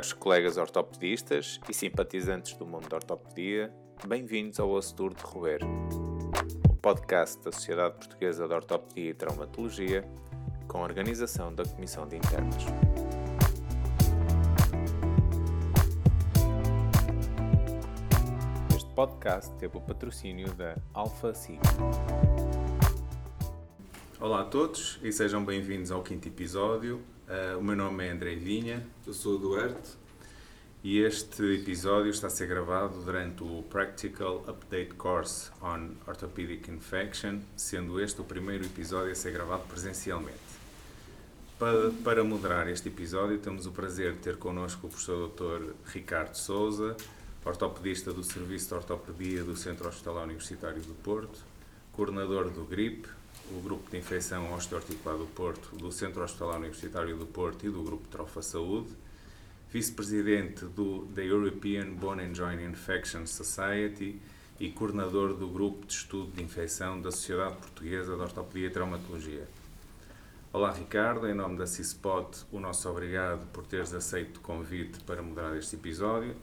Caros colegas ortopedistas e simpatizantes do mundo da ortopedia, bem-vindos ao Osso Duro de Roer, o podcast da Sociedade Portuguesa de Ortopedia e Traumatologia, com a organização da Comissão de Internos. Este podcast teve o patrocínio da Alpha Sigma. Olá a todos e sejam bem-vindos ao quinto episódio. Uh, o meu nome é André Vinha. Eu sou Duarte. E este episódio está a ser gravado durante o Practical Update Course on Orthopedic Infection, sendo este o primeiro episódio a ser gravado presencialmente. Para, para moderar este episódio, temos o prazer de ter connosco o professor Dr. Ricardo Souza, ortopedista do Serviço de Ortopedia do Centro Hospitalar Universitário do Porto, coordenador do GRIP, o Grupo de Infecção Osteoarticular do Porto, do Centro Hospitalar Universitário do Porto e do Grupo Trofa Saúde, vice-presidente da European Bone and Joint Infection Society e coordenador do Grupo de Estudo de Infecção da Sociedade Portuguesa de Ortopedia e Traumatologia. Olá Ricardo, em nome da CISPOT, o nosso obrigado por teres aceito o convite para moderar este episódio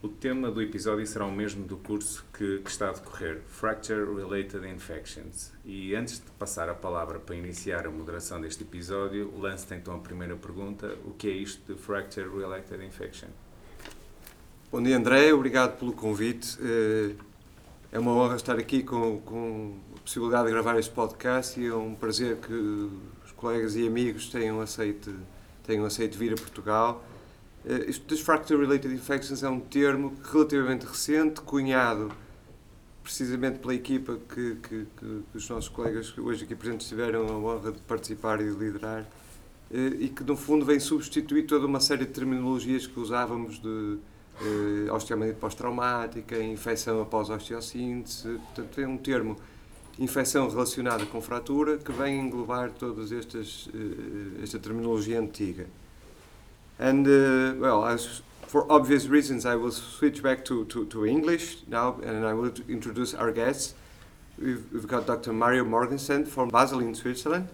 o tema do episódio será o mesmo do curso que, que, está a decorrer, Fracture Related Infections. E antes de passar a palavra para iniciar a moderação deste episódio, lance então a primeira pergunta: o que é isto de Fracture Related Infection? Bom dia, André, obrigado pelo convite. Eh, é uma honra estar aqui com, com a possibilidade de gravar este podcast e é um prazer que os colegas e amigos tenham aceito, tenham aceito vir a Portugal Uh, isto das fracture-related infections é um termo relativamente recente, cunhado precisamente pela equipa que, que, que, os nossos colegas hoje aqui presentes tiveram a honra de participar e de liderar, uh, e que no fundo vem substituir toda uma série de terminologias que usávamos de uh, osteomielite pós-traumática, infecção após osteossíntese, portanto é um termo infecção relacionada com fratura que vem englobar toda esta terminologia antiga. And uh, well, as, for obvious reasons, I will switch back to, to, to, English now, and I will introduce our guests. We've, we've got Dr. Mario Morgenstern from Basel in Switzerland.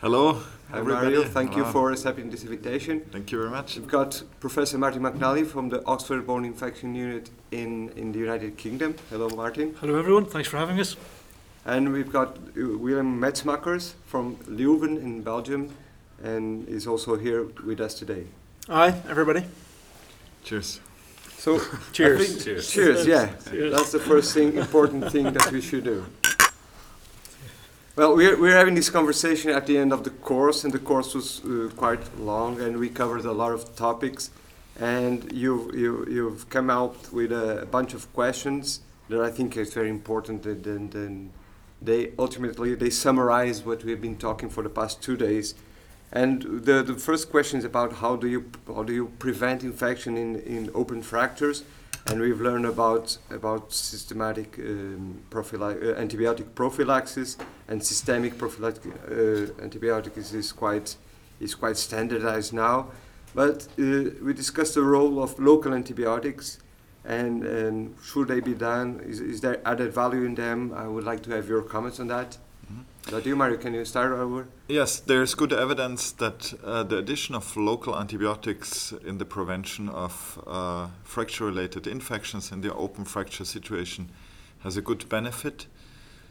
Hello, Hi everybody. Mario, thank Hello. you for accepting this invitation. Thank you very much. We've got Professor Martin McNally from the Oxford Bone Infection Unit in, in the United Kingdom. Hello, Martin. Hello, everyone. Thanks for having us. And we've got uh, Willem Metsemakers from Leuven in Belgium, and is also here with us today. Hi, everybody. Cheers. So, cheers. cheers. Cheers. Yeah, cheers. that's the first thing, important thing that we should do. Well, we're, we're having this conversation at the end of the course, and the course was uh, quite long, and we covered a lot of topics. And you've, you, you've come out with a bunch of questions that I think is very important, and, and, and they ultimately they summarize what we've been talking for the past two days and the, the first question is about how do you how do you prevent infection in, in open fractures? And we've learned about about systematic um, uh, antibiotic prophylaxis and systemic prophylactic uh, antibiotics is quite is quite standardized now. But uh, we discussed the role of local antibiotics and, and should they be done? Is, is there added value in them? I would like to have your comments on that. Uh, do you, Mario, can you start over? Yes, there's good evidence that uh, the addition of local antibiotics in the prevention of uh, fracture-related infections in the open fracture situation has a good benefit.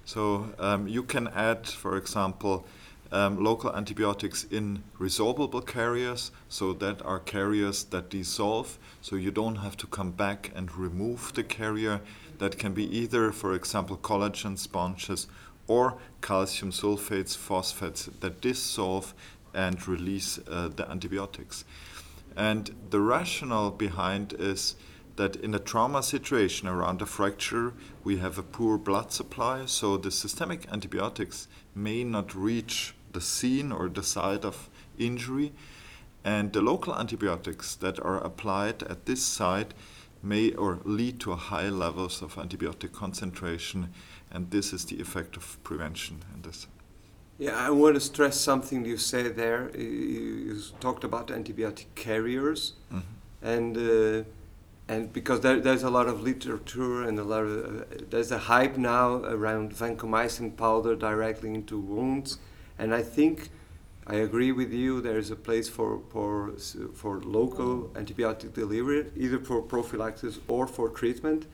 So um, you can add, for example, um, local antibiotics in resorbable carriers, so that are carriers that dissolve, so you don't have to come back and remove the carrier. That can be either, for example, collagen sponges or calcium sulfates, phosphates that dissolve and release uh, the antibiotics. And the rationale behind is that in a trauma situation around a fracture, we have a poor blood supply, so the systemic antibiotics may not reach the scene or the site of injury. And the local antibiotics that are applied at this site may or lead to high levels of antibiotic concentration and this is the effect of prevention in this. Yeah, I want to stress something you said there. You talked about antibiotic carriers, mm-hmm. and uh, and because there, there's a lot of literature and a lot of uh, there's a hype now around vancomycin powder directly into wounds, and I think I agree with you. There is a place for for for local antibiotic delivery, either for prophylaxis or for treatment.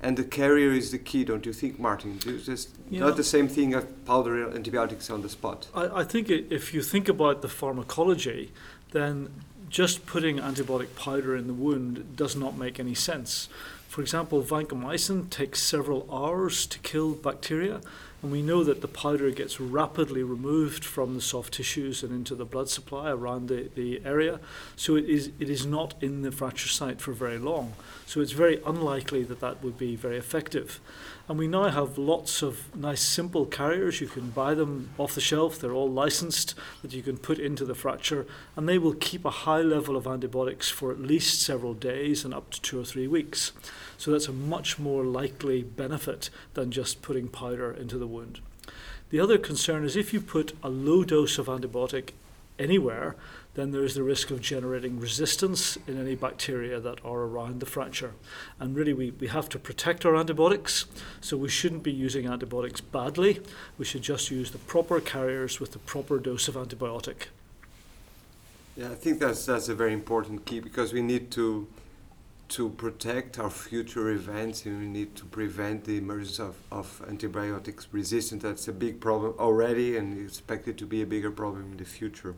And the carrier is the key, don't you think, Martin? It's just yeah. not the same thing as powder antibiotics on the spot. I, I think if you think about the pharmacology, then just putting antibiotic powder in the wound does not make any sense. For example, vancomycin takes several hours to kill bacteria, and we know that the powder gets rapidly removed from the soft tissues and into the blood supply around the, the area. So it is, it is not in the fracture site for very long. So it's very unlikely that that would be very effective. And we now have lots of nice simple carriers. You can buy them off the shelf. They're all licensed that you can put into the fracture, and they will keep a high level of antibiotics for at least several days and up to two or three weeks. So that's a much more likely benefit than just putting powder into the wound. The other concern is if you put a low dose of antibiotic anywhere, then there is the risk of generating resistance in any bacteria that are around the fracture. And really, we, we have to protect our antibiotics, so we shouldn't be using antibiotics badly. We should just use the proper carriers with the proper dose of antibiotic. Yeah, I think that's, that's a very important key because we need to to protect our future events and we need to prevent the emergence of, of antibiotics resistance. That's a big problem already and expected to be a bigger problem in the future.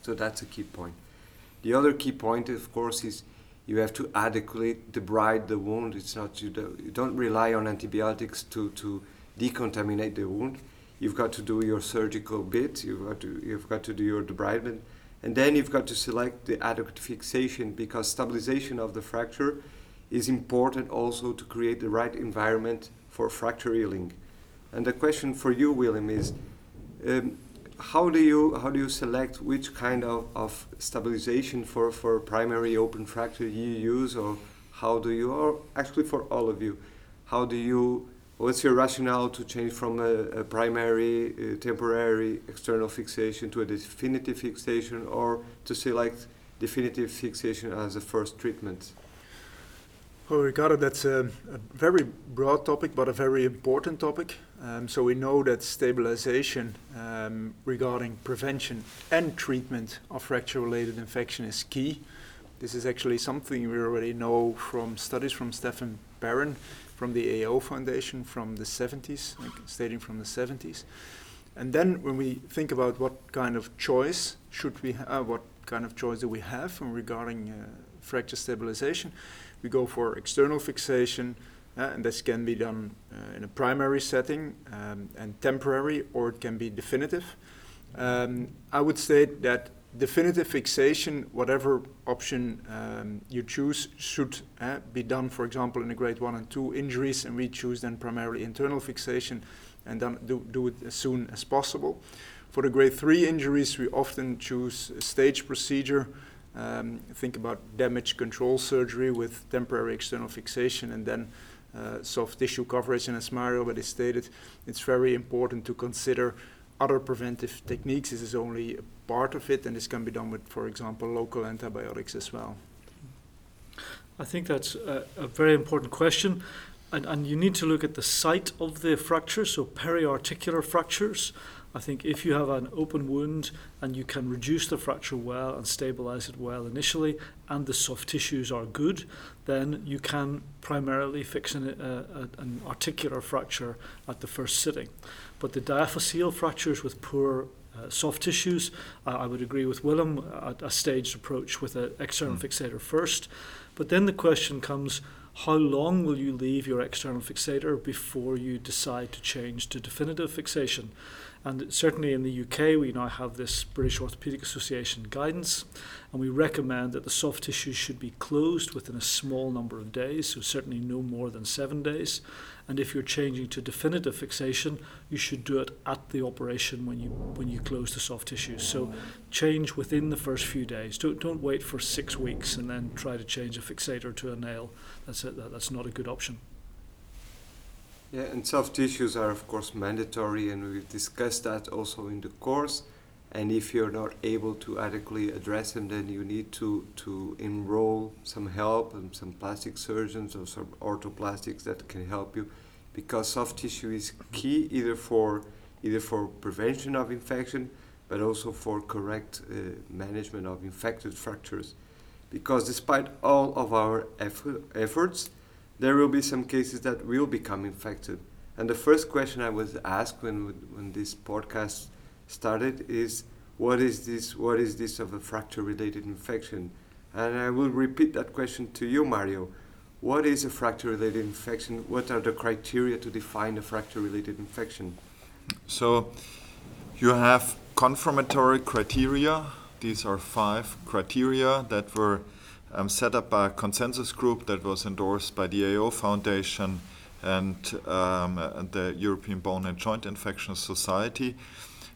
So that's a key point. The other key point, of course, is you have to adequately debride the wound. It's not you don't, you don't rely on antibiotics to, to decontaminate the wound. You've got to do your surgical bit. You've got to you've got to do your debridement and then you've got to select the adequate fixation because stabilization of the fracture is important also to create the right environment for fracture healing. And the question for you, William, is um, how do you how do you select which kind of, of stabilization for, for primary open fracture you use or how do you or actually for all of you how do you What's your rationale to change from a, a primary, temporary external fixation to a definitive fixation or to select definitive fixation as a first treatment? Well, Ricardo, that's a, a very broad topic, but a very important topic. Um, so we know that stabilization um, regarding prevention and treatment of fracture-related infection is key. This is actually something we already know from studies from Stephan Perren from the AO Foundation from the 70s, like stating from the 70s. And then when we think about what kind of choice should we have, what kind of choice do we have regarding uh, fracture stabilization, we go for external fixation, uh, and this can be done uh, in a primary setting um, and temporary, or it can be definitive. Um, I would state that definitive fixation, whatever option um, you choose, should uh, be done, for example, in a grade 1 and 2 injuries, and we choose then primarily internal fixation and then do, do it as soon as possible. For the grade 3 injuries, we often choose a stage procedure. Um, think about damage control surgery with temporary external fixation and then uh, soft tissue coverage. And as Mario already stated, it's very important to consider other preventive techniques. This is only a part of it, and this can be done with, for example, local antibiotics as well. I think that's a, a very important question. And, and you need to look at the site of the fracture, so periarticular fractures. I think if you have an open wound and you can reduce the fracture well and stabilize it well initially, and the soft tissues are good, then you can primarily fix an, uh, an articular fracture at the first sitting. But the diaphyseal fractures with poor uh, soft tissues, uh, I would agree with Willem, a, a staged approach with an external mm. fixator first. But then the question comes how long will you leave your external fixator before you decide to change to definitive fixation? And certainly in the UK, we now have this British Orthopaedic Association guidance, and we recommend that the soft tissues should be closed within a small number of days, so certainly no more than seven days. And if you're changing to definitive fixation, you should do it at the operation when you when you close the soft tissues. So change within the first few days. Don't don't wait for six weeks and then try to change a fixator to a nail. That's. That, that's not a good option. Yeah, and soft tissues are of course mandatory, and we've discussed that also in the course. And if you're not able to adequately address them, then you need to, to enroll some help and some plastic surgeons or some orthoplastics that can help you, because soft tissue is key either for either for prevention of infection, but also for correct uh, management of infected fractures. Because despite all of our effort, efforts, there will be some cases that will become infected. And the first question I was asked when, when this podcast started is, what is this, what is this of a fracture-related infection? And I will repeat that question to you, Mario. What is a fracture-related infection? What are the criteria to define a fracture-related infection? So you have confirmatory criteria. These are five criteria that were um, set up by a consensus group that was endorsed by the AO Foundation and um, the European Bone and Joint Infection Society.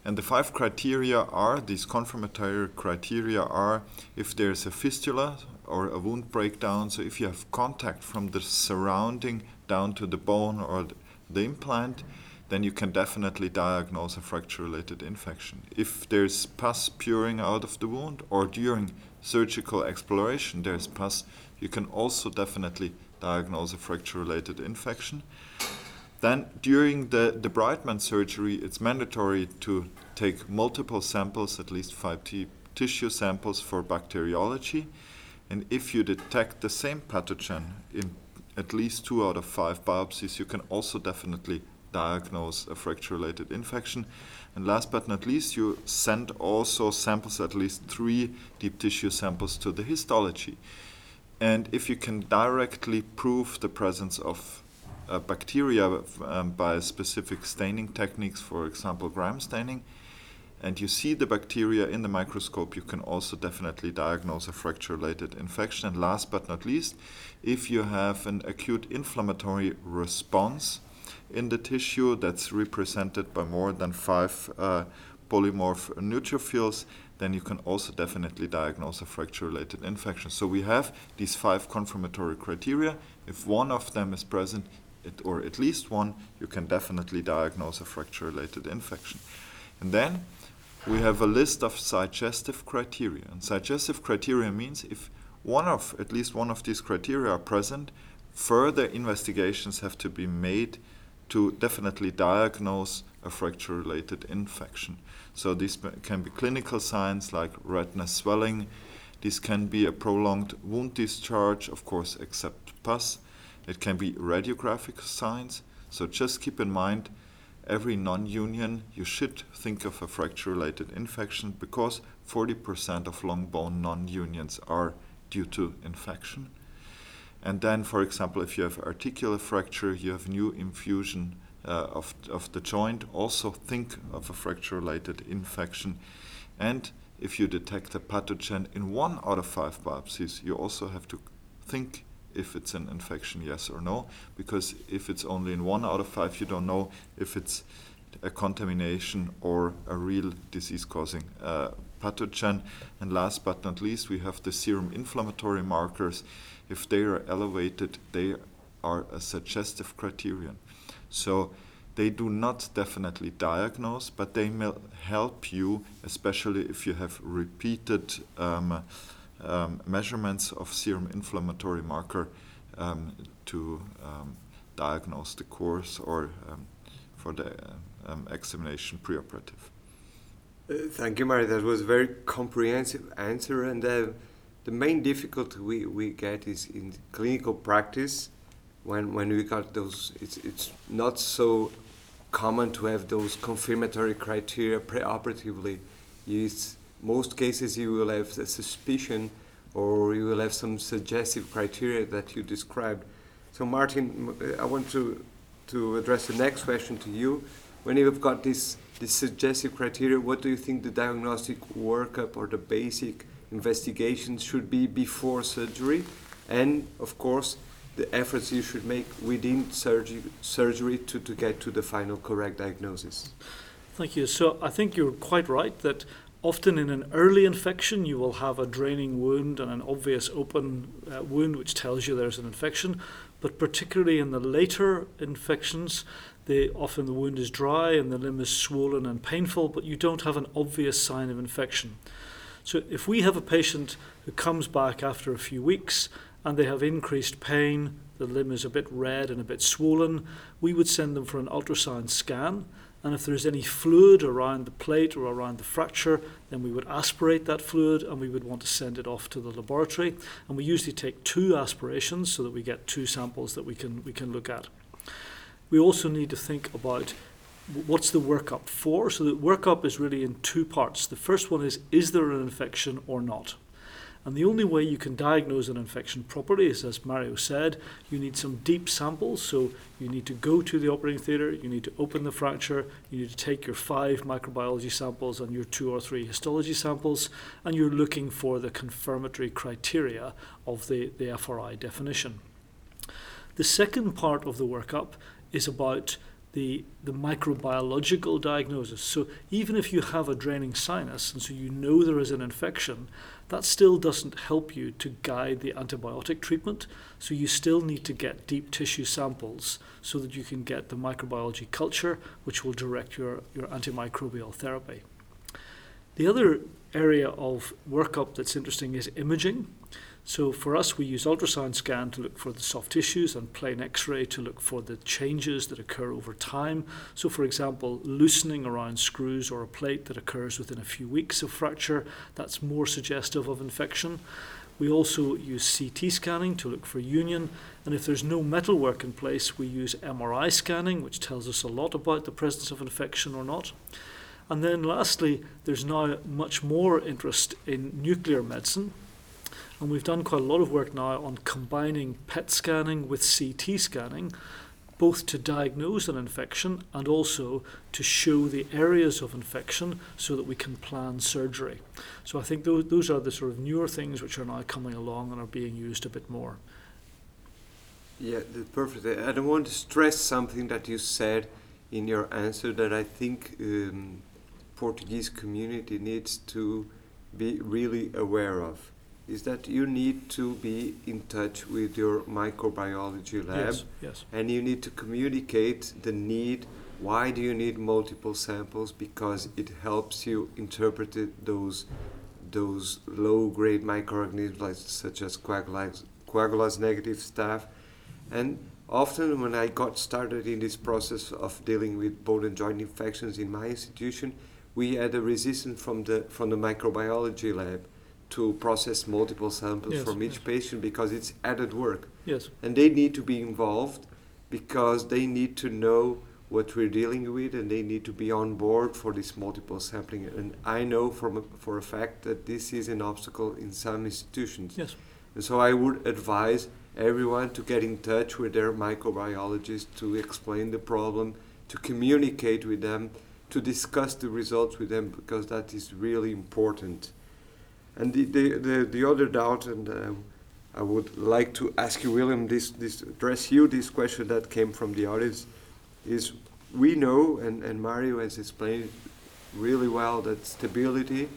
And the five criteria are these confirmatory criteria are if there's a fistula or a wound breakdown, so if you have contact from the surrounding down to the bone or the implant, then you can definitely diagnose a fracture related infection. If there's pus pouring out of the wound or during surgical exploration there's pus, you can also definitely diagnose a fracture related infection. Then, during the, debridement surgery, it's mandatory to take multiple samples, at least five tissue samples for bacteriology. And if you detect the same pathogen in at least two out of five biopsies, you can also definitely diagnose a fracture related infection. And last but not least, you send also samples, at least three deep tissue samples, to the histology. And if you can directly prove the presence of uh, bacteria um, by specific staining techniques, for example, gram staining, and you see the bacteria in the microscope, you can also definitely diagnose a fracture related infection. And last but not least, if you have an acute inflammatory response in the tissue that's represented by more than five uh, polymorph neutrophils, then you can also definitely diagnose a fracture related infection. So we have these five confirmatory criteria. If one of them is present, it, or at least one, you can definitely diagnose a fracture related infection. And then we have a list of suggestive criteria. And suggestive criteria means if one of, at least one of these criteria are present, further investigations have to be made to definitely diagnose a fracture related infection. So, this can be clinical signs like redness, swelling. This can be a prolonged wound discharge, of course, except pus. It can be radiographic signs. So, just keep in mind every non union, you should think of a fracture related infection because 40% of long bone non unions are due to infection. And then, for example, if you have articular fracture, you have new effusion uh, of, of the joint, also think of a fracture related infection. And if you detect a pathogen in one out of five biopsies, you also have to think if it's an infection, yes or no, because if it's only in one out of five, you don't know if it's a contamination or a real disease causing uh, pathogen. And last but not least, we have the serum inflammatory markers if they are elevated, they are a suggestive criterion. So they do not definitely diagnose, but they may help you, especially if you have repeated um, um, measurements of serum inflammatory marker um, to um, diagnose the course or um, for the um, examination preoperative. Thank you, Mary. That was a very comprehensive answer, and uh, the main difficulty we, we get is in clinical practice when, when we got those it's, it's not so common to have those confirmatory criteria preoperatively. Used most cases you will have a suspicion or you will have some suggestive criteria that you described. So martin i want to to address the next question to you. When you've got this this suggestive criteria what do you think the diagnostic workup or the basic investigations should be before surgery, and of course, the efforts you should make within surgery, surgery to, to get to the final correct diagnosis. Thank you. So I think you're quite right that often in an early infection you will have a draining wound and an obvious open uh, wound which tells you there's an infection. But particularly in the later infections, they, often the wound is dry and the limb is swollen and painful, but you don't have an obvious sign of infection. So if we have a patient who comes back after a few weeks and they have increased pain, the limb is a bit red and a bit swollen, we would send them for an ultrasound scan And if there's any fluid around the plate or around the fracture, then we would aspirate that fluid and we would want to send it off to the laboratory. And we usually take two aspirations so that we get two samples that we can, we can look at. We also need to think about what's the workup for. So the workup is really in two parts. The first one is is there an infection or not? And the only way you can diagnose an infection properly is, as Mario said, you need some deep samples. So you need to go to the operating theatre, you need to open the fracture, you need to take your five microbiology samples and your two or three histology samples, and you're looking for the confirmatory criteria of the, the FRI definition. The second part of the workup is about the, the microbiological diagnosis. So even if you have a draining sinus and so you know there is an infection, that still doesn't help you to guide the antibiotic treatment. So you still need to get deep tissue samples so that you can get the microbiology culture, which will direct your, your antimicrobial therapy. The other area of workup that's interesting is imaging. So for us, we use ultrasound scan to look for the soft tissues and plain X-ray to look for the changes that occur over time. So for example, loosening around screws or a plate that occurs within a few weeks of fracture, that's more suggestive of infection. We also use CT scanning to look for union, and if there's no metalwork in place, we use MRI scanning, which tells us a lot about the presence of infection or not. And then lastly, there's now much more interest in nuclear medicine, and we've done quite a lot of work now on combining PET scanning with CT scanning, both to diagnose an infection and also to show the areas of infection so that we can plan surgery. So I think those, those are the sort of newer things which are now coming along and are being used a bit more. Yeah, perfect. I don't want to stress something that you said in your answer that I think um, Portuguese community needs to be really aware of is that you need to be in touch with your microbiology lab. Yes, yes. and you need to communicate the need. Why do you need multiple samples? Because it helps you interpret it, those those low grade microorganisms like, such as coagulase, coagulase negative staph and often when I got started in this process of dealing with bone and joint infections in my institution we had a resistance from the from the microbiology lab to process multiple samples Yes, from each yes. patient because it's added work. Yes, and they need to be involved because they need to know what we're dealing with and they need to be on board for this multiple sampling. And i know from a, for a fact that this is an obstacle in some institutions. Yes. and so i would advise everyone to get in touch with their microbiologist to explain the problem to communicate with them to discuss the results with them because that is really important and the, the, the, the other doubt, and um, I would like to ask you, William, this, this address you this question that came from the audience, is we know, and, and Mario has explained really well, that stability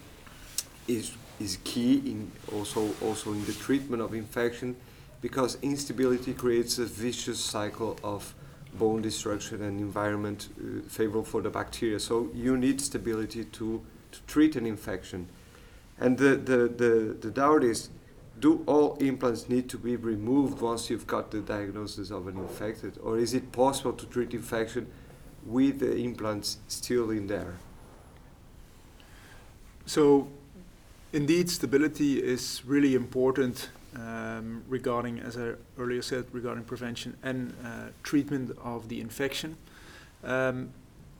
is is key in also also in the treatment of infection, because instability creates a vicious cycle of bone destruction and environment uh, favorable for the bacteria. So you need stability to, to treat an infection. And the, the, the, the doubt is do all implants need to be removed once you've got the diagnosis of an infected? Or is it possible to treat infection with the implants still in there? So, indeed, stability is really important um, regarding, as I earlier said, regarding prevention and uh, treatment of the infection. Um,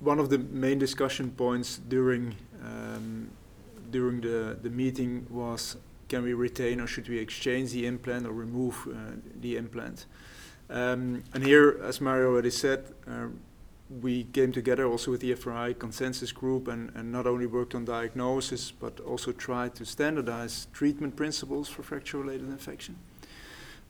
one of the main discussion points during um, during the, the meeting was can we retain or should we exchange the implant or remove uh, the implant? Um, and here, as Mario already said, uh, we came together also with the FRI consensus group and, and not only worked on diagnosis but also tried to standardize treatment principles for fracture related infection.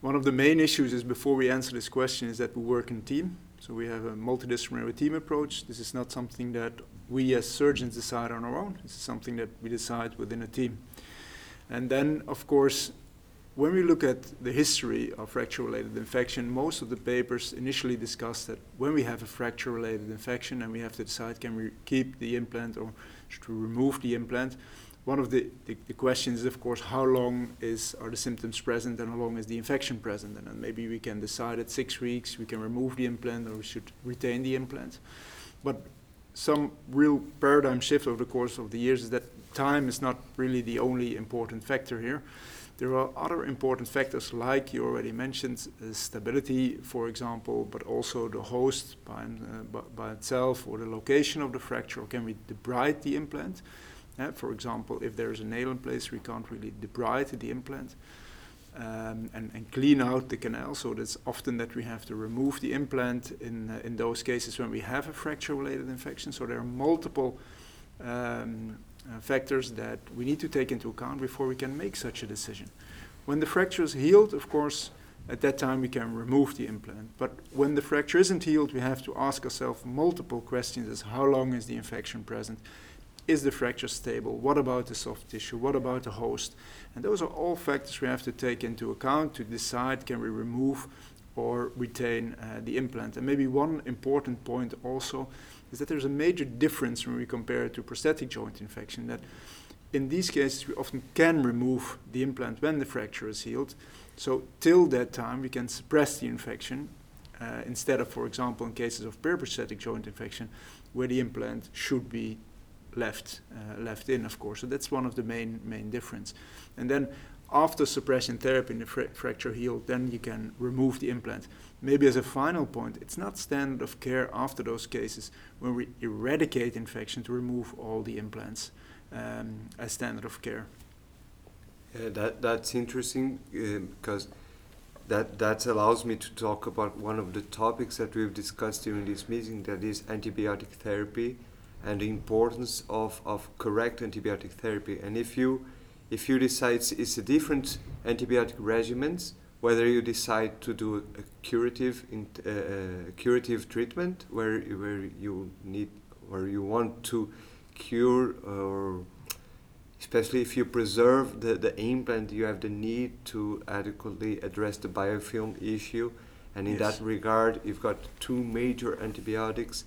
One of the main issues is before we answer this question is that we work in team. So we have a multidisciplinary team approach. This is not something that we as surgeons decide on our own. This is something that we decide within a team. And then, of course, when we look at the history of fracture-related infection, most of the papers initially discuss that when we have a fracture-related infection and we have to decide can we keep the implant or should we remove the implant, one of the, the, the questions is, of course, how long is are the symptoms present and how long is the infection present? And then maybe we can decide at six weeks we can remove the implant or we should retain the implant. But some real paradigm shift over the course of the years is that time is not really the only important factor here. There are other important factors, like you already mentioned, uh, stability, for example, but also the host by, uh, by, itself or the location of the fracture, or can we debride the implant? Uh, for example, if there's a nail in place, we can't really debride the implant um, and, and, clean out the canal. So that's often that we have to remove the implant in, uh, in those cases when we have a fracture-related infection. So there are multiple um, uh, factors that we need to take into account before we can make such a decision. When the fracture is healed, of course, at that time we can remove the implant. But when the fracture isn't healed, we have to ask ourselves multiple questions as how long is the infection present? Is the fracture stable? What about the soft tissue? What about the host? And those are all factors we have to take into account to decide can we remove or retain uh, the implant. And maybe one important point also is that there's a major difference when we compare it to prosthetic joint infection that in these cases we often can remove the implant when the fracture is healed. So till that time we can suppress the infection uh, instead of, for example, in cases of periprosthetic joint infection, where the implant should be left uh, left in, of course. So that's one of the main main difference. And then after suppression therapy and the fra- fracture healed, then you can remove the implant. Maybe as a final point, it's not standard of care after those cases when we eradicate infection to remove all the implants um, as standard of care. Yeah, that that's interesting uh, because that that allows me to talk about one of the topics that we've discussed during this meeting, that is antibiotic therapy and the importance of, of correct antibiotic therapy. And if you if you decide it's a different antibiotic regimens, whether you decide to do a curative in, uh, uh, curative treatment where where you need where you want to cure or especially if you preserve the, the implant you have the need to adequately address the biofilm issue and in yes. that regard you've got two major antibiotics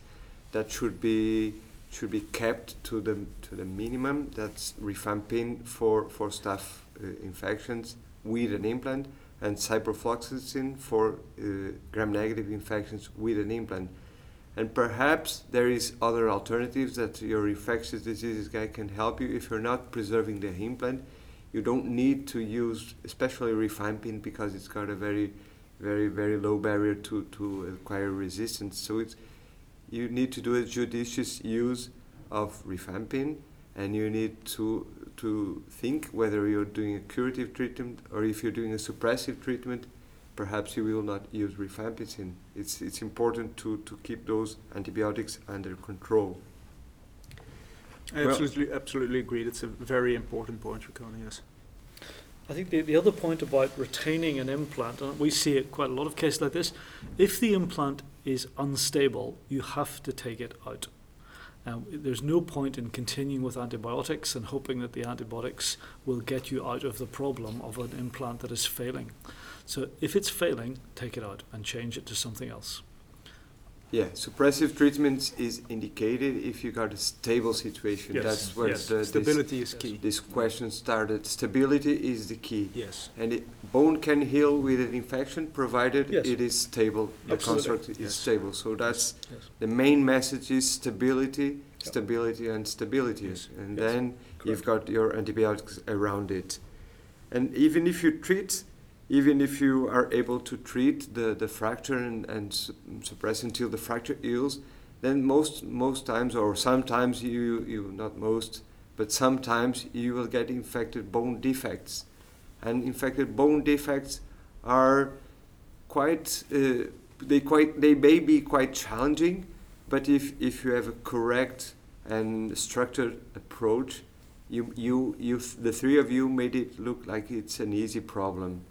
that should be should be kept to the to the minimum. That's rifampin for for staph uh, infections with an implant, and ciprofloxacin for uh, gram-negative infections with an implant. And perhaps there is other alternatives that your infectious diseases guy can help you if you're not preserving the implant. You don't need to use, especially rifampin, because it's got a very, very, very low barrier to, to acquire resistance. So it's you need to do a judicious use of rifampin and you need to to think whether you're doing a curative treatment or if you're doing a suppressive treatment perhaps you will not use rifampicin. It's it's important to to keep those antibiotics under control. I absolutely absolutely agree. That's a very important point Ricardo yes I think the, the other point about retaining an implant, and we see it quite a lot of cases like this, if the implant is unstable, you have to take it out. Um, there's no point in continuing with antibiotics and hoping that the antibiotics will get you out of the problem of an implant that is failing. So if it's failing, take it out and change it to something else. Yeah, suppressive treatments is indicated if you got a stable situation. Yes. That's where yes. the, stability is key. This question started. Stability is the key. Yes. And it, bone can heal with an infection provided yes. it is stable. The Absolutely. construct is stable. So that's yes. the main message is stability, stability, and stability. Yes, And then Correct. you've got your antibiotics around it. And even if you treat even if you are able to treat the, the fracture and, and suppress until the fracture heals, then most most times or sometimes you you not most but sometimes you will get infected bone defects, and infected bone defects are quite uh, they quite they may be quite challenging, but if if you have a correct and structured approach, you you you the three of you made it look like it's an easy problem.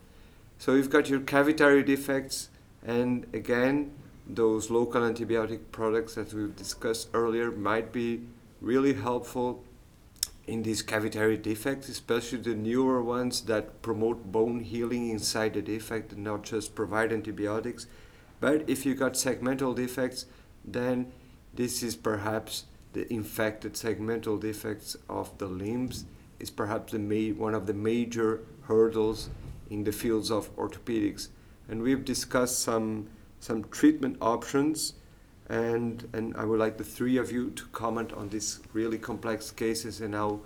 So you've got your cavitary defects, and again, those local antibiotic products that we've discussed earlier might be really helpful in these cavitary defects, especially the newer ones that promote bone healing inside the defect and not just provide antibiotics. But if you've got segmental defects, then this is perhaps the infected segmental defects of the limbs is perhaps the ma- one of the major hurdles in the fields of orthopedics. And we've discussed some, some treatment options and and I would like the three of you to comment on these really complex cases and how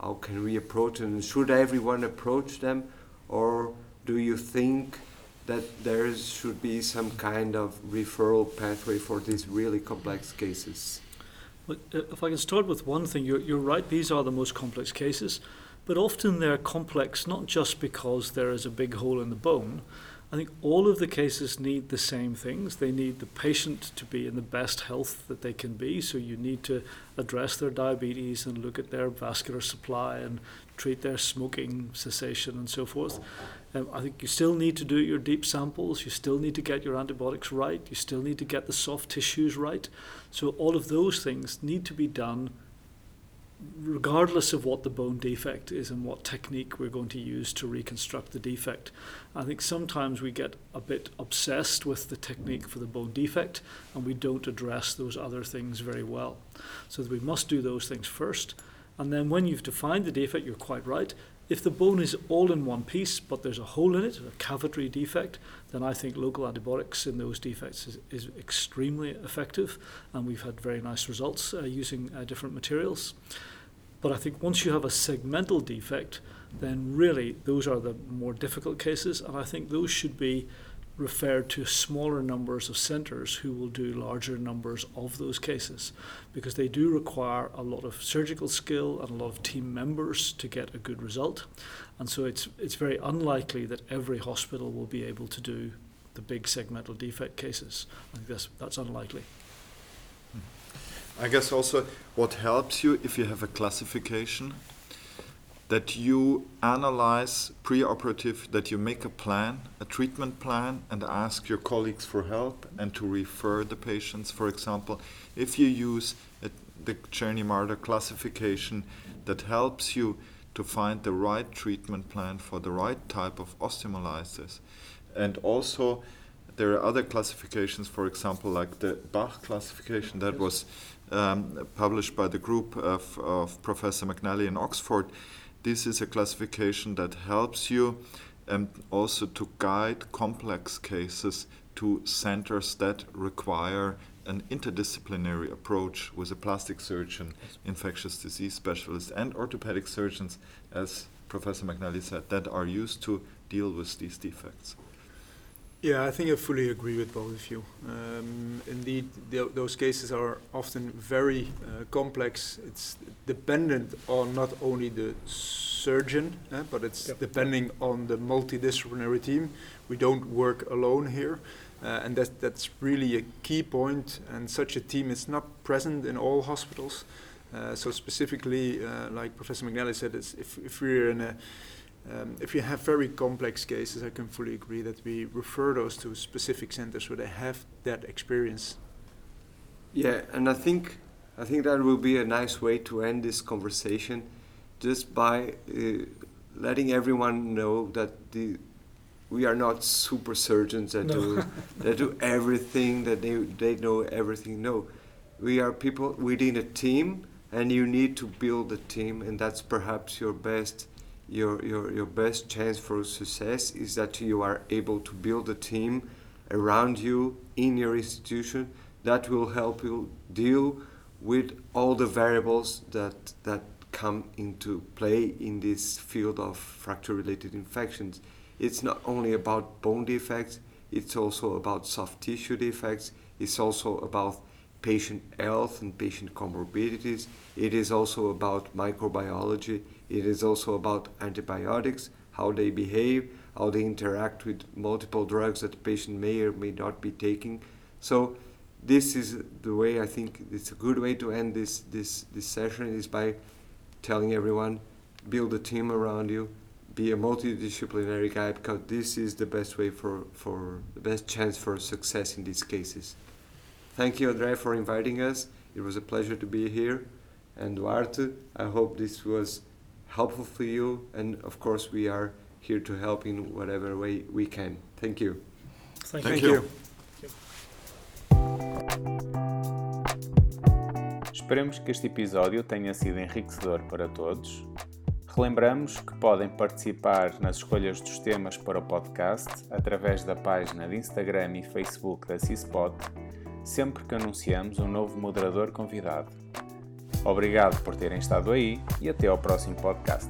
how can we approach them? Should everyone approach them, or do you think that there should be some kind of referral pathway for these really complex cases? Uh, if I can start with one thing, you're, you're right, these are the most complex cases, but often they're complex not just because there is a big hole in the bone, I think all of the cases need the same things. They need the patient to be in the best health that they can be. So you need to address their diabetes and look at their vascular supply and treat their smoking cessation and so forth. Um, I think you still need to do your deep samples. You still need to get your antibiotics right. You still need to get the soft tissues right. So all of those things need to be done regardless of what the bone defect is and what technique we're going to use to reconstruct the defect. I think sometimes we get a bit obsessed with the technique for the bone defect and we don't address those other things very well. So we must do those things first. And then when you've defined the defect, you're quite right. If the bone is all in one piece, but there's a hole in it, a cavitary defect, then I think local antibiotics in those defects is, is extremely effective, and we've had very nice results uh, using uh, different materials. But I think once you have a segmental defect, then really those are the more difficult cases, and I think those should be referred to smaller numbers of centres who will do larger numbers of those cases because they do require a lot of surgical skill and a lot of team members to get a good result. And so it's, it's very unlikely that every hospital will be able to do the big segmental defect cases. I think that's, that's unlikely. I guess also what helps you if you have a classification that you analyze preoperative, that you make a plan, a treatment plan, and ask your colleagues for help and to refer the patients. For example, if you use a, the Cierny-Mader classification that helps you to find the right treatment plan for the right type of osteomyelitis, and also there are other classifications, for example, like the BACH classification that was um, published by the group of, of, Professor McNally in Oxford. This is a classification that helps you um, also to guide complex cases to centers that require an interdisciplinary approach with a plastic surgeon, infectious disease specialist, and orthopedic surgeons, as Professor McNally said, that are used to deal with these defects. Yeah, I think I fully agree with both of you. Um, indeed, those cases are often very uh, complex. It's dependent on not only the surgeon, uh, but it's yep. depending on the multidisciplinary team. We don't work alone here, uh, and that, that's really a key point. And such a team is not present in all hospitals. Uh, so specifically, uh, like Professor McNally said, if, if we're in a um, if you have very complex cases, I can fully agree that we refer those to specific centers where they have that experience. Yeah, and I think I think that will be a nice way to end this conversation, just by uh, letting everyone know that the we are not super surgeons that no. do that do everything that they they know everything. No, we are people within a team, and you need to build a team, and that's perhaps your best your, your, your best chance for success is that you are able to build a team around you in your institution that will help you deal with all the variables that, that come into play in this field of fracture related infections. It's not only about bone defects, it's also about soft tissue defects, it's also about patient health and patient comorbidities, it is also about microbiology, it is also about antibiotics, how they behave, how they interact with multiple drugs that the patient may or may not be taking. So this is the way I think it's a good way to end this this this session is by telling everyone build a team around you, be a multidisciplinary guy because this is the best way for for the best chance for success in these cases. Thank you, Andre, for inviting us. It was a pleasure to be here. And Duarte, I hope this was helpful for you. And of course, we are here to help in whatever way we can. Thank you. Thank, Thank you. you. Esperemos que este episódio tenha sido enriquecedor para todos. Relembramos que podem participar nas escolhas dos temas para o podcast através da página de Instagram e Facebook da CISPOT, sempre que anunciamos um novo moderador convidado. Obrigado por terem estado aí e até ao próximo podcast.